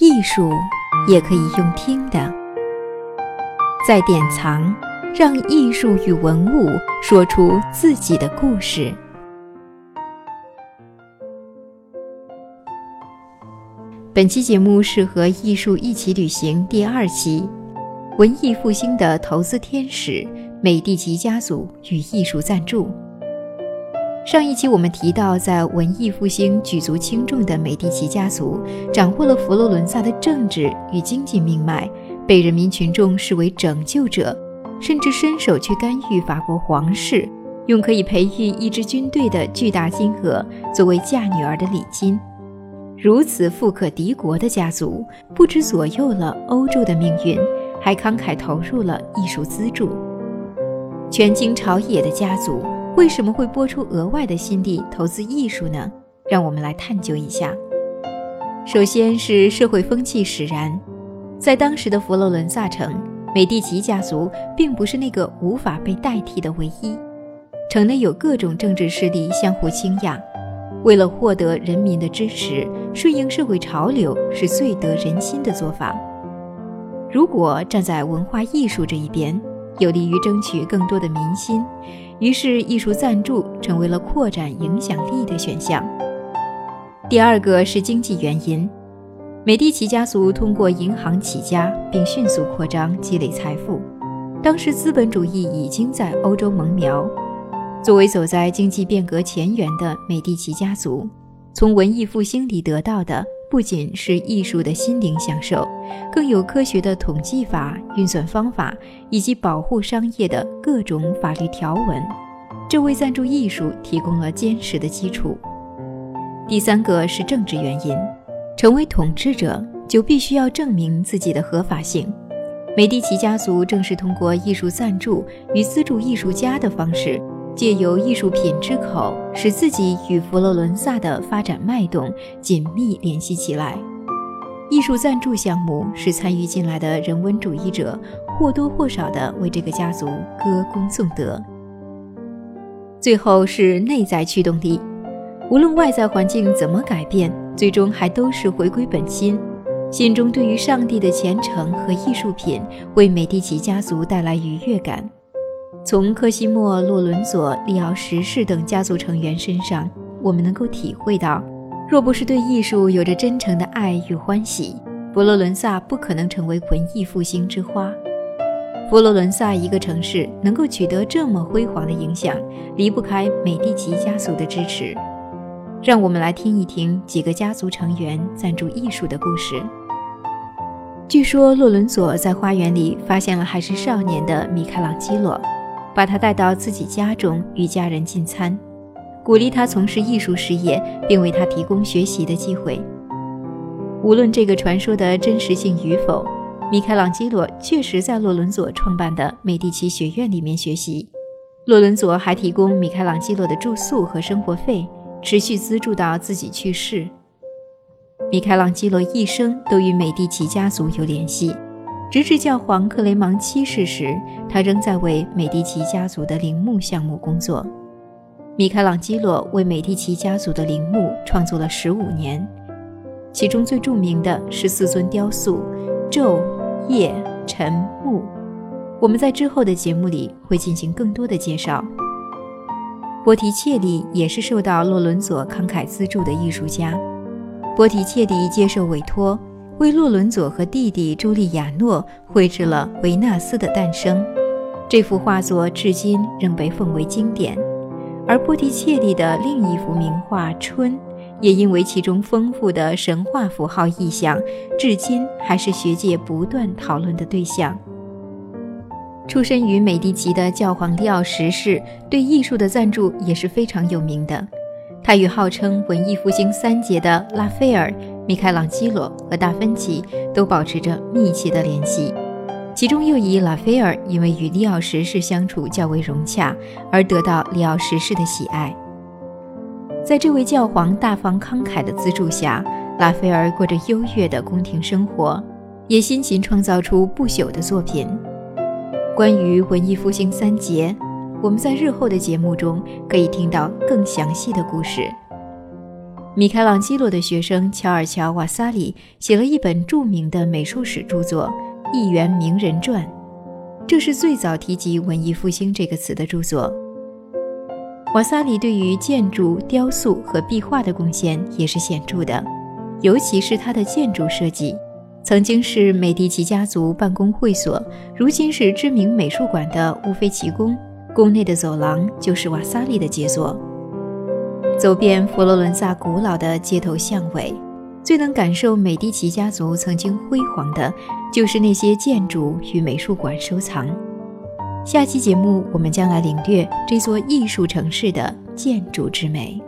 艺术也可以用听的，在典藏，让艺术与文物说出自己的故事。本期节目是和《艺术一起旅行》第二期，文艺复兴的投资天使——美第奇家族与艺术赞助。上一期我们提到，在文艺复兴举足轻重的美第奇家族，掌握了佛罗伦萨的政治与经济命脉，被人民群众视为拯救者，甚至伸手去干预法国皇室，用可以培育一支军队的巨大金额作为嫁女儿的礼金。如此富可敌国的家族，不止左右了欧洲的命运，还慷慨投入了艺术资助。权倾朝野的家族。为什么会拨出额外的心力投资艺术呢？让我们来探究一下。首先是社会风气使然，在当时的佛罗伦萨城，美第奇家族并不是那个无法被代替的唯一。城内有各种政治势力相互倾轧，为了获得人民的支持，顺应社会潮流是最得人心的做法。如果站在文化艺术这一边，有利于争取更多的民心。于是，艺术赞助成为了扩展影响力的选项。第二个是经济原因，美第奇家族通过银行起家，并迅速扩张，积累财富。当时资本主义已经在欧洲萌苗。作为走在经济变革前沿的美第奇家族，从文艺复兴里得到的。不仅是艺术的心灵享受，更有科学的统计法、运算方法以及保护商业的各种法律条文，这为赞助艺术提供了坚实的基础。第三个是政治原因，成为统治者就必须要证明自己的合法性。美第奇家族正是通过艺术赞助与资助艺术家的方式。借由艺术品之口，使自己与佛罗伦萨的发展脉动紧密联系起来。艺术赞助项目使参与进来的人文主义者或多或少地为这个家族歌功颂德。最后是内在驱动力，无论外在环境怎么改变，最终还都是回归本心，心中对于上帝的虔诚和艺术品为美第奇家族带来愉悦感。从科西莫·洛伦佐、利奥十世等家族成员身上，我们能够体会到，若不是对艺术有着真诚的爱与欢喜，佛罗伦萨不可能成为文艺复兴之花。佛罗伦萨一个城市能够取得这么辉煌的影响，离不开美第奇家族的支持。让我们来听一听几个家族成员赞助艺术的故事。据说，洛伦佐在花园里发现了还是少年的米开朗基罗。把他带到自己家中与家人进餐，鼓励他从事艺术事业，并为他提供学习的机会。无论这个传说的真实性与否，米开朗基罗确实在洛伦佐创办的美第奇学院里面学习。洛伦佐还提供米开朗基罗的住宿和生活费，持续资助到自己去世。米开朗基罗一生都与美第奇家族有联系。直至教皇克雷芒七世时，他仍在为美第奇家族的陵墓项目工作。米开朗基罗为美第奇家族的陵墓创作了十五年，其中最著名的是四尊雕塑：昼、夜、晨、暮。我们在之后的节目里会进行更多的介绍。波提切利也是受到洛伦佐慷慨资助的艺术家。波提切利接受委托。为洛伦佐和弟弟朱利亚诺绘制了《维纳斯的诞生》，这幅画作至今仍被奉为经典。而波提切利的另一幅名画《春》，也因为其中丰富的神话符号意象，至今还是学界不断讨论的对象。出身于美第奇的教皇利奥十世对艺术的赞助也是非常有名的。他与号称文艺复兴三杰的拉斐尔、米开朗基罗和达芬奇都保持着密切的联系，其中又以拉斐尔因为与利奥十世相处较为融洽而得到利奥十世的喜爱。在这位教皇大方慷慨的资助下，拉斐尔过着优越的宫廷生活，也辛勤创造出不朽的作品。关于文艺复兴三杰。我们在日后的节目中可以听到更详细的故事。米开朗基罗的学生乔尔乔·瓦萨里写了一本著名的美术史著作《一元名人传》，这是最早提及文艺复兴这个词的著作。瓦萨里对于建筑、雕塑和壁画的贡献也是显著的，尤其是他的建筑设计，曾经是美第奇家族办公会所，如今是知名美术馆的乌菲齐宫，宫内的走廊就是瓦萨利的杰作。走遍佛罗伦萨古老的街头巷尾，最能感受美第奇家族曾经辉煌的，就是那些建筑与美术馆收藏。下期节目，我们将来领略这座艺术城市的建筑之美。